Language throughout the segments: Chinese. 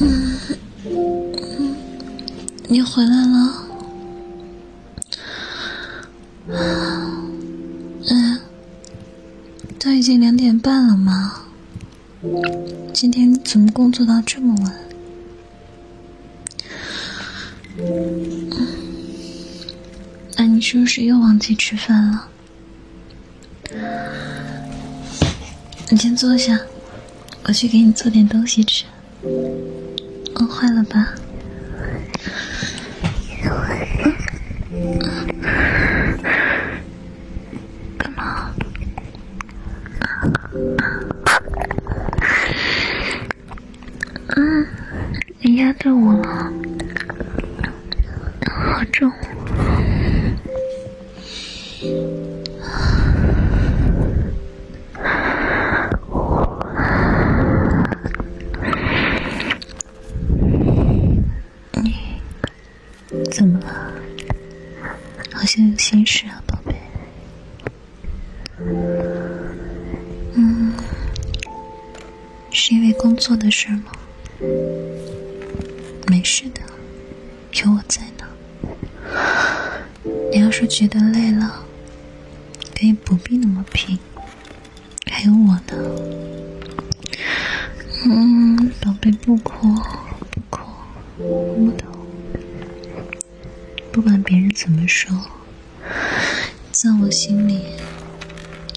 嗯，你回来了。嗯，都已经两点半了吗？今天怎么工作到这么晚？嗯那你是不是又忘记吃饭了？你先坐下，我去给你做点东西吃。坏了吧？干嘛？嗯，你压着我了，好重。好像有心事啊，宝贝。嗯，是因为工作的事吗？没事的，有我在呢。你要是觉得累了，可以不必那么拼，还有我呢。嗯，宝贝，不哭，不哭，我懂。不管别人怎么说，在我心里，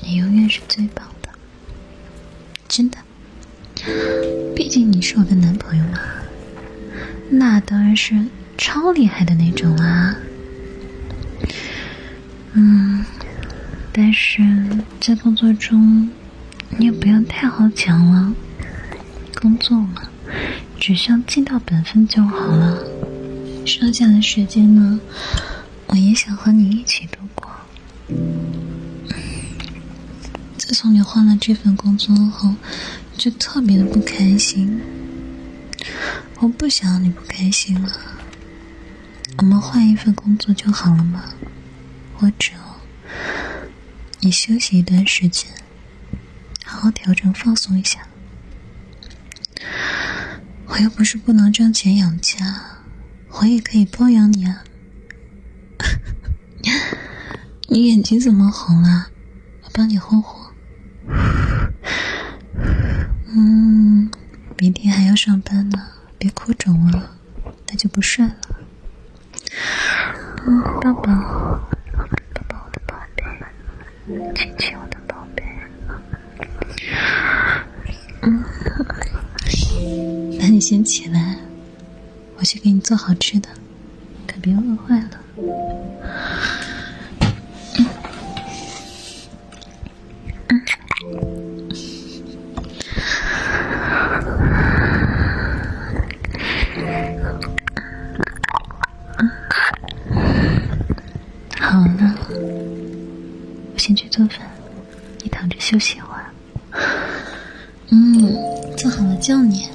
你永远是最棒的，真的。毕竟你是我的男朋友嘛，那当然是超厉害的那种啊。嗯，但是在工作中，你也不要太好强了。工作嘛，只需要尽到本分就好了。剩下的时间呢，我也想和你一起度过。从你换了这份工作后，就特别的不开心。我不想你不开心了，我们换一份工作就好了嘛。或者你休息一段时间，好好调整放松一下。我又不是不能挣钱养家。我也可以包养你啊！你眼睛怎么红了？我帮你护护。嗯，明天还要上班呢，别哭肿了，那就不帅了。嗯，抱抱，抱抱我的宝贝，亲亲我的宝贝。嗯，那你先起来。我去给你做好吃的，可别饿坏了。好了，我先去做饭，你躺着休息一会儿。嗯，做好了叫你。